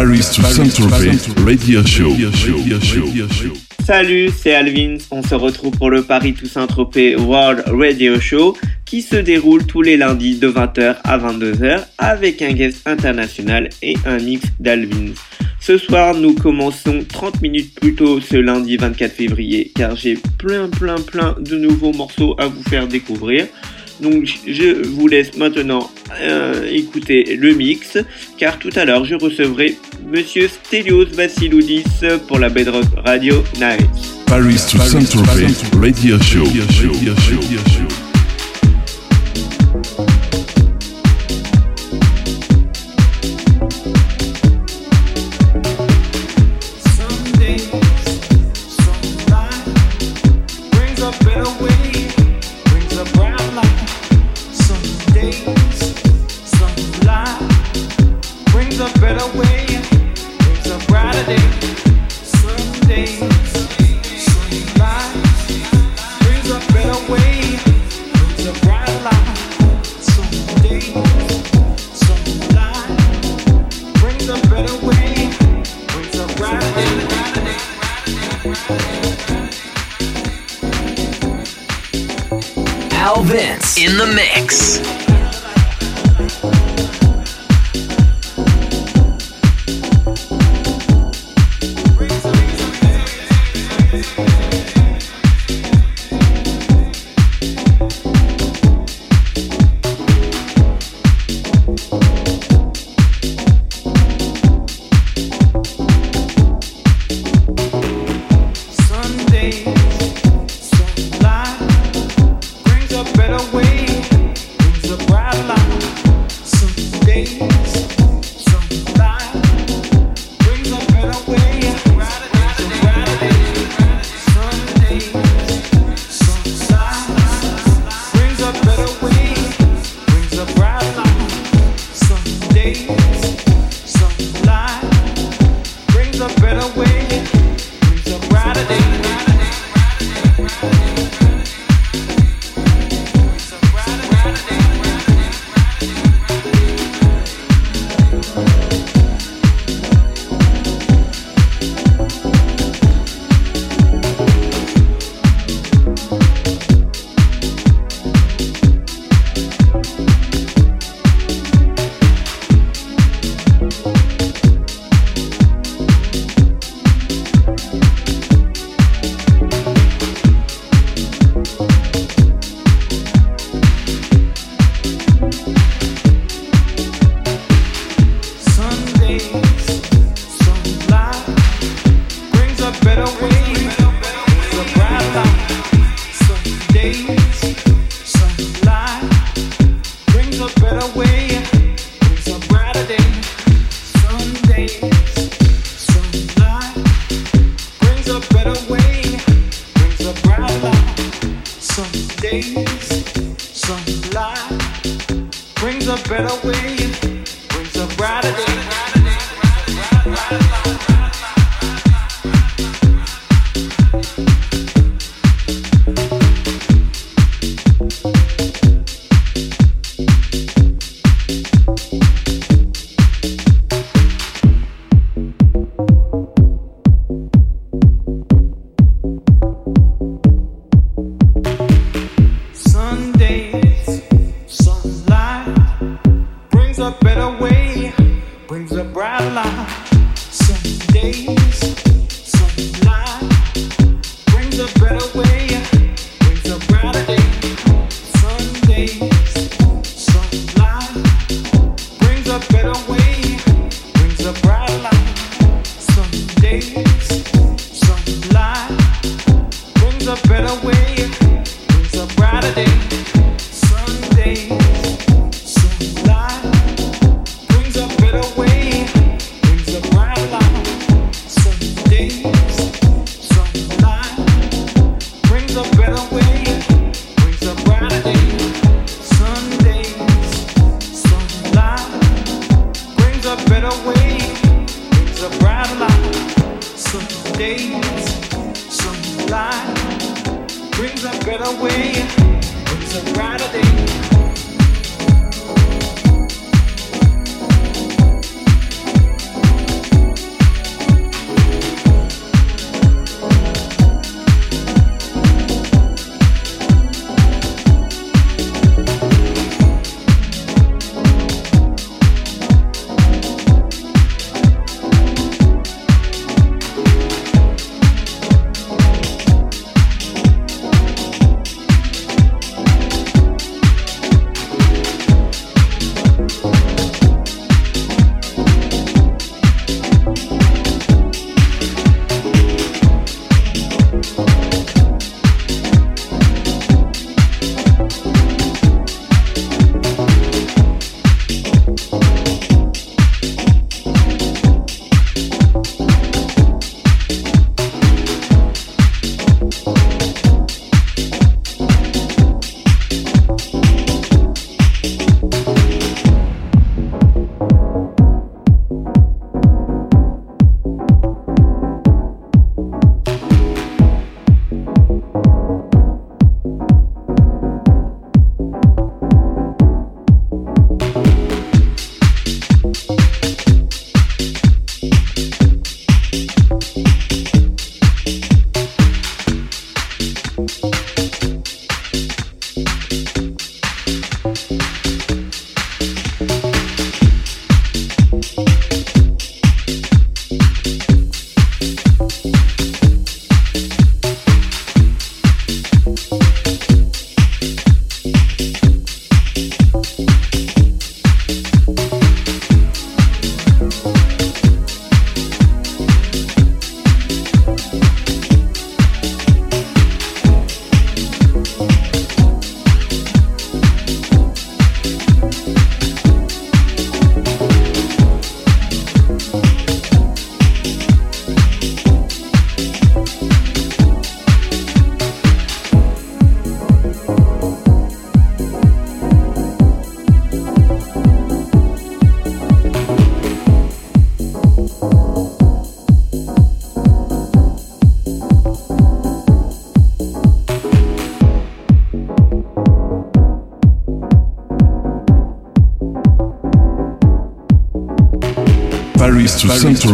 Paris to Saint-Tropez Radio Show. Salut, c'est Alvin. On se retrouve pour le Paris to Saint-Tropez World Radio Show qui se déroule tous les lundis de 20h à 22h avec un guest international et un mix d'Alvin. Ce soir, nous commençons 30 minutes plus tôt ce lundi 24 février car j'ai plein plein plein de nouveaux morceaux à vous faire découvrir. Donc je vous laisse maintenant euh, écouter le mix, car tout à l'heure je recevrai Monsieur Stelios Vassiloudis pour la Bedrock Radio Night. Paris to Saint-Tropez Radio Show.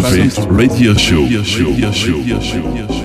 Saint-Tropez Radio Show. Radio show. Radio show.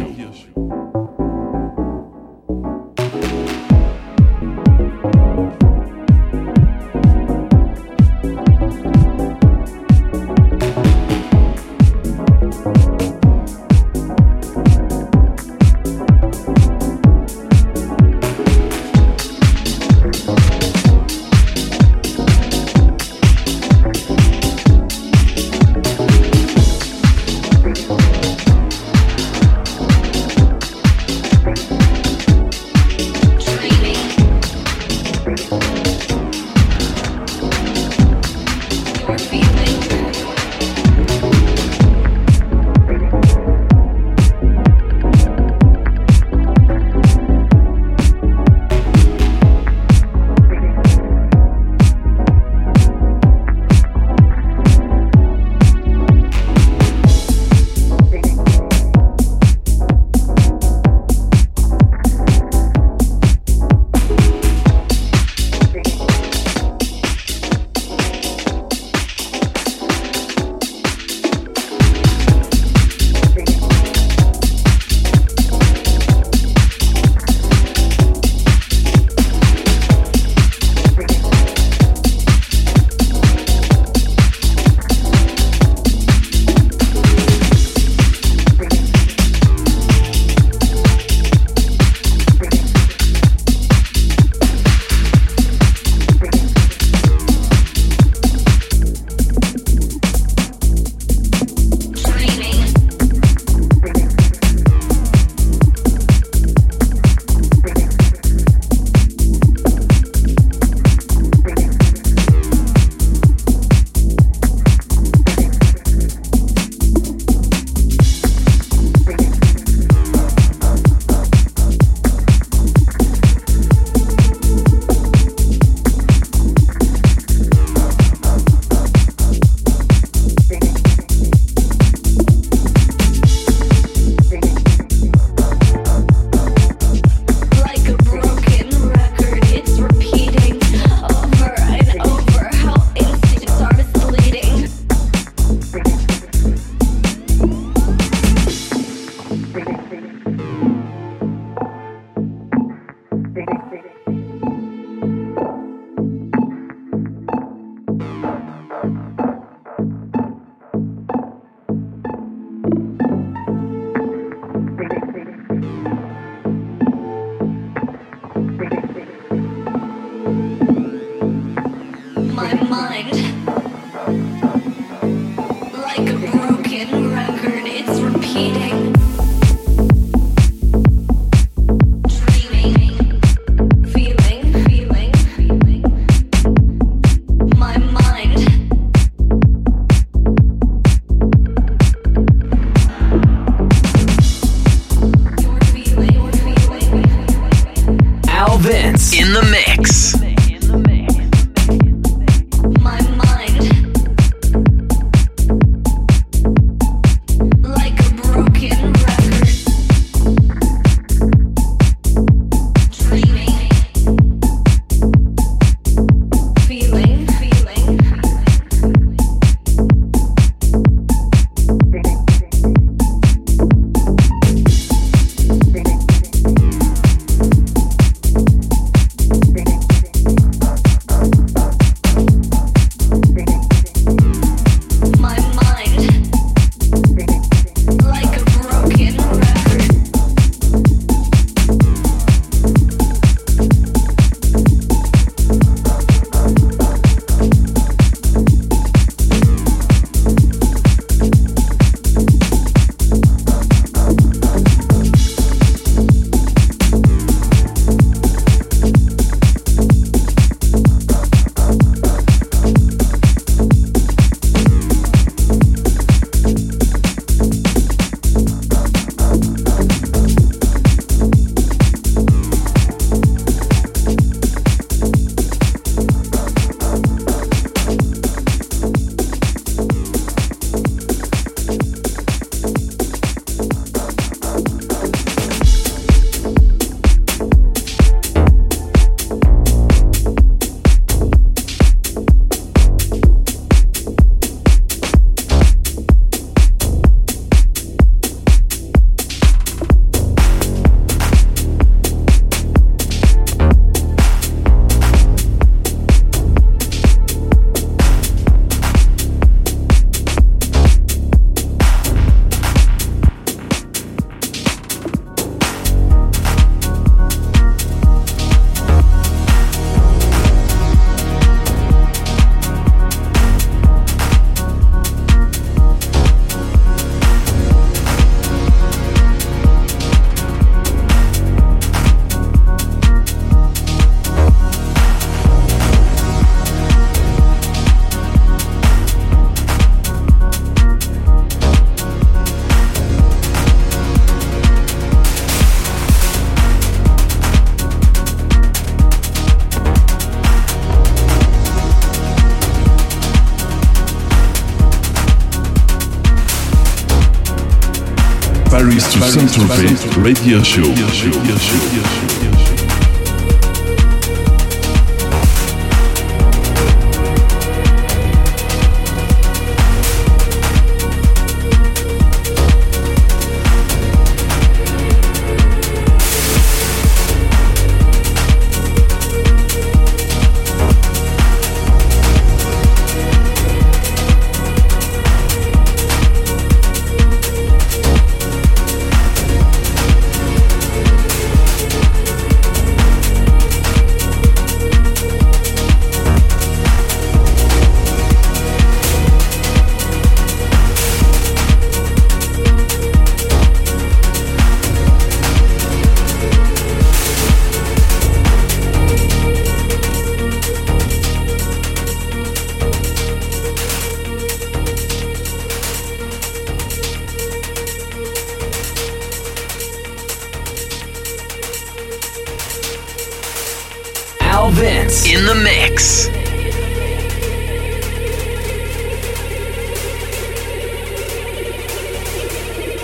Radio show. Radio show.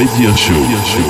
Radio Show.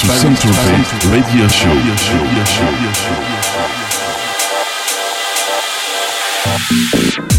To Saint-Tropez Radio Show. Radio Show.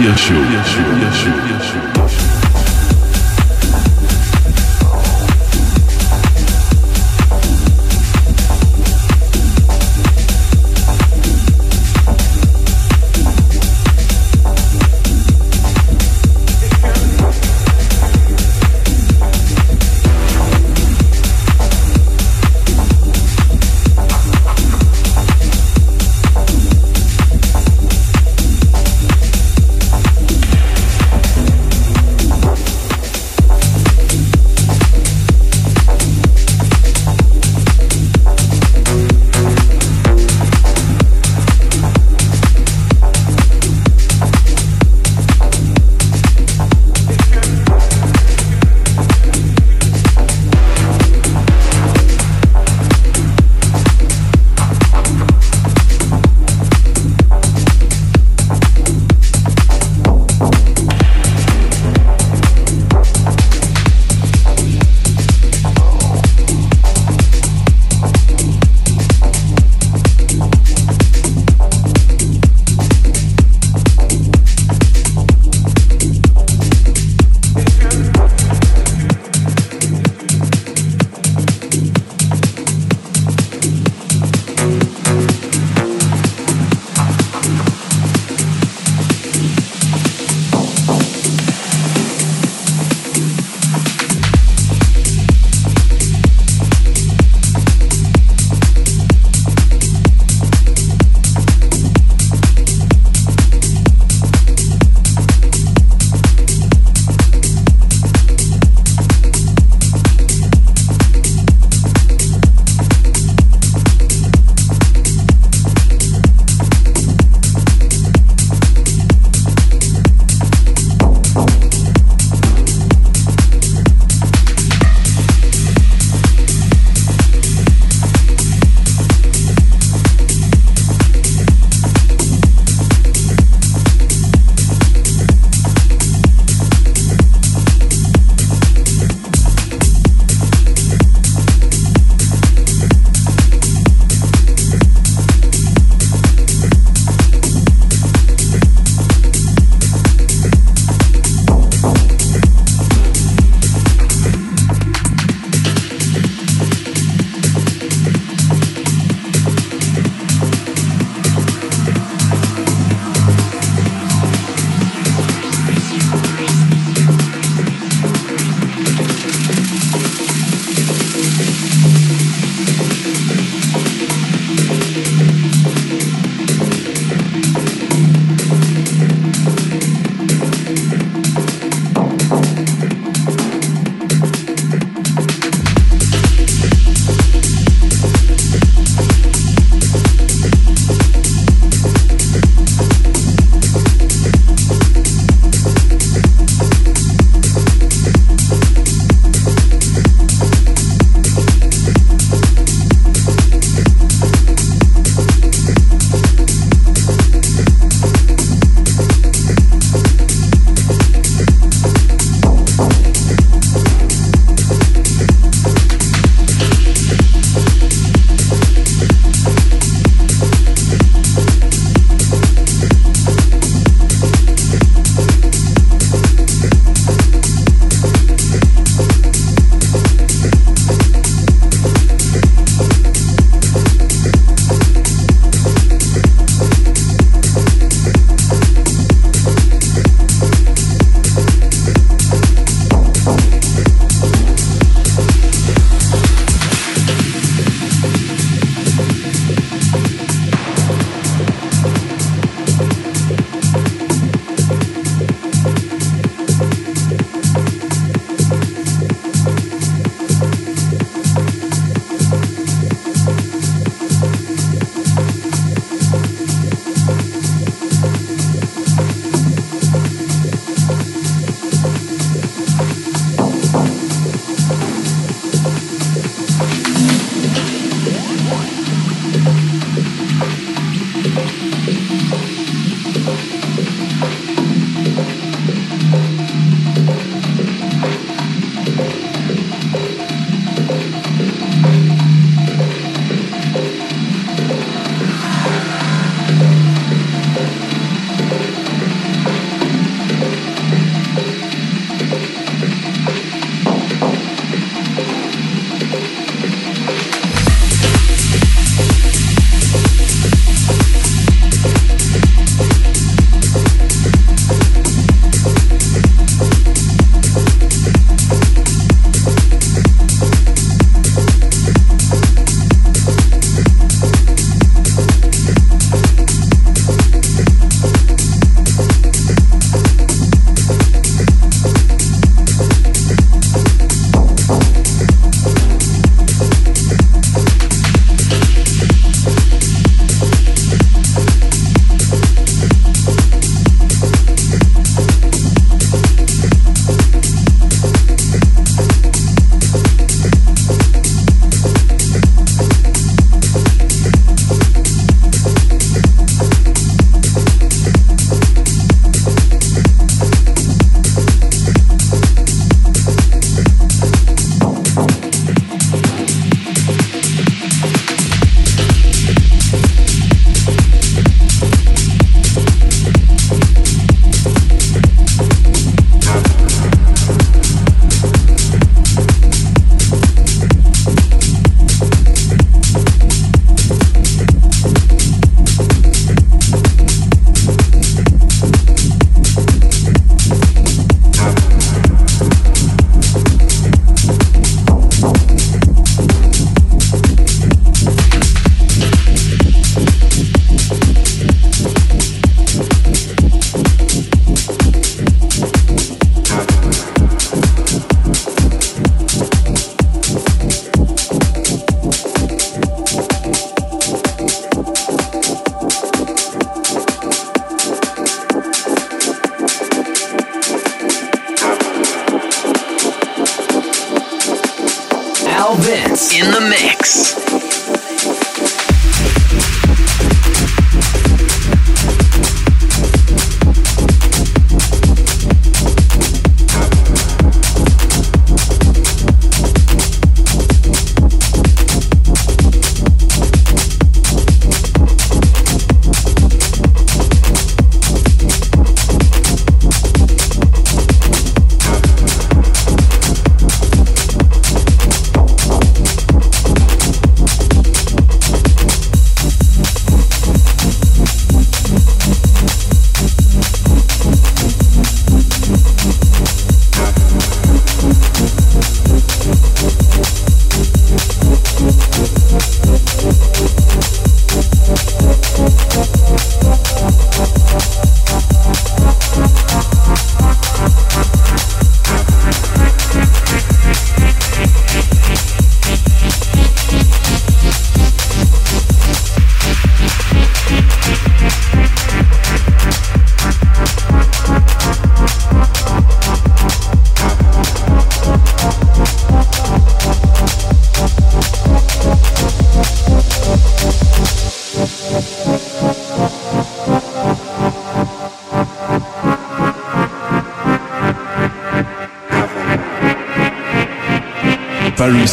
yes you yes you yes you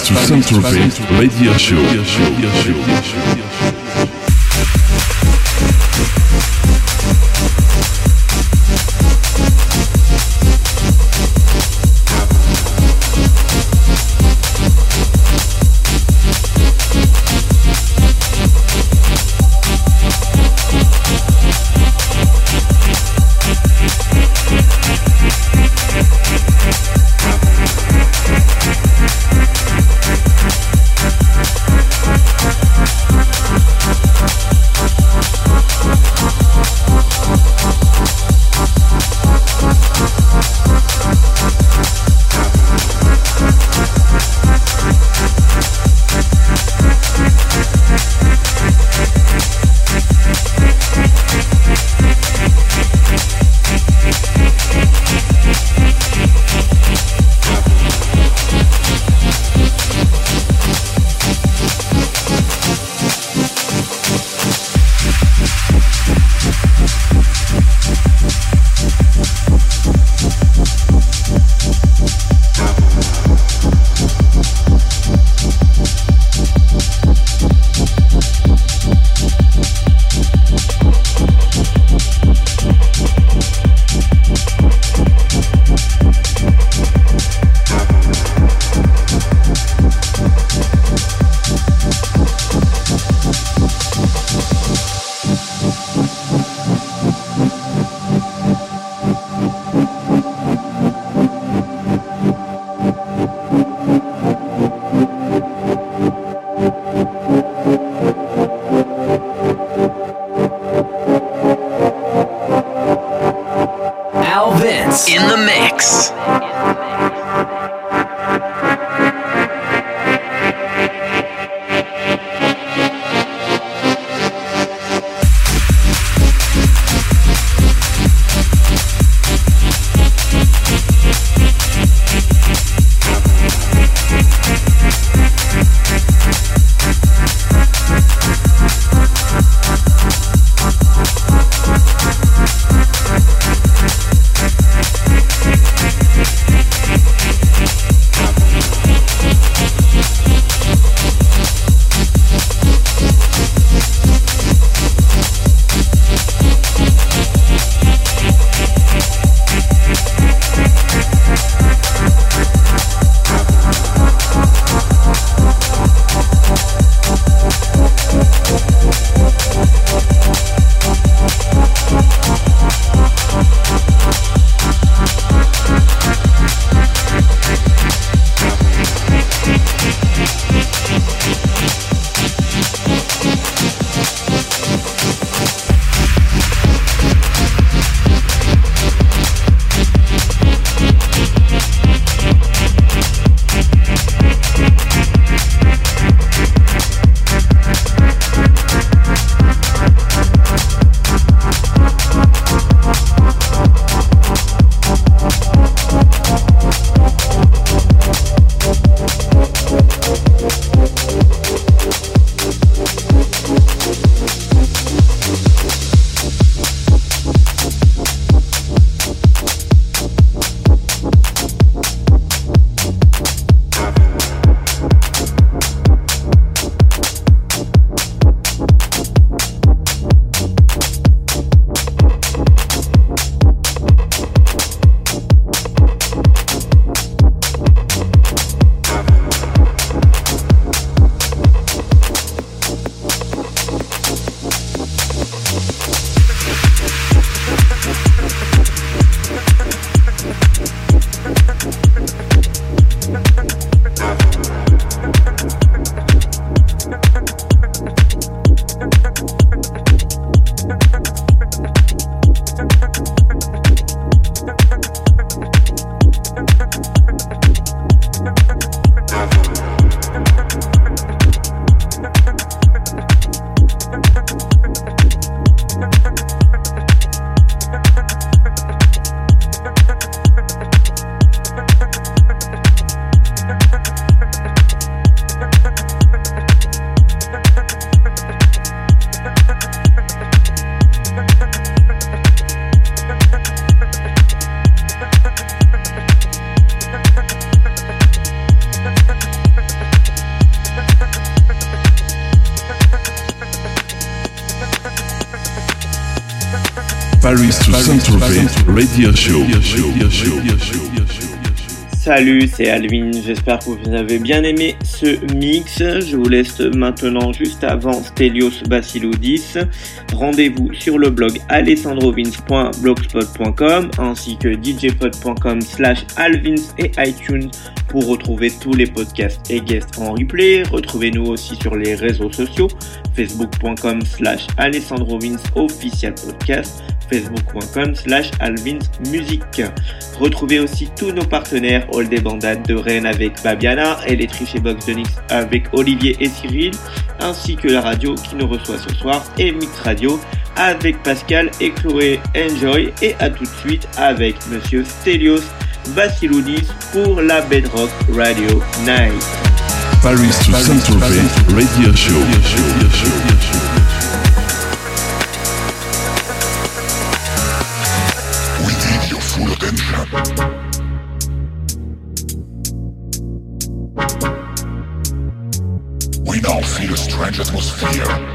to Bay Radio Show. Salut, c'est Alvin, j'espère que vous avez bien aimé ce mix. Je vous laisse maintenant juste avant Stelios Basiloudis. Rendez-vous sur le blog alessandrovins.blogspot.com ainsi que djpod.com slash alvins et iTunes pour retrouver tous les podcasts et guests en replay. Retrouvez-nous aussi sur les réseaux sociaux facebook.com slash alessandrovins official podcast facebook.com slash alvinsmusic. Retrouvez aussi tous nos partenaires All des Bandades de Rennes avec Babiana, et Box de Nix avec Olivier et Cyril, ainsi que la radio qui nous reçoit ce soir et Mix Radio avec Pascal et Chloé Enjoy et à tout de suite avec Monsieur Stelios Vassiloudis pour la Bedrock Radio Night. Paris to Saint Radio Show. We now feel a strange atmosphere.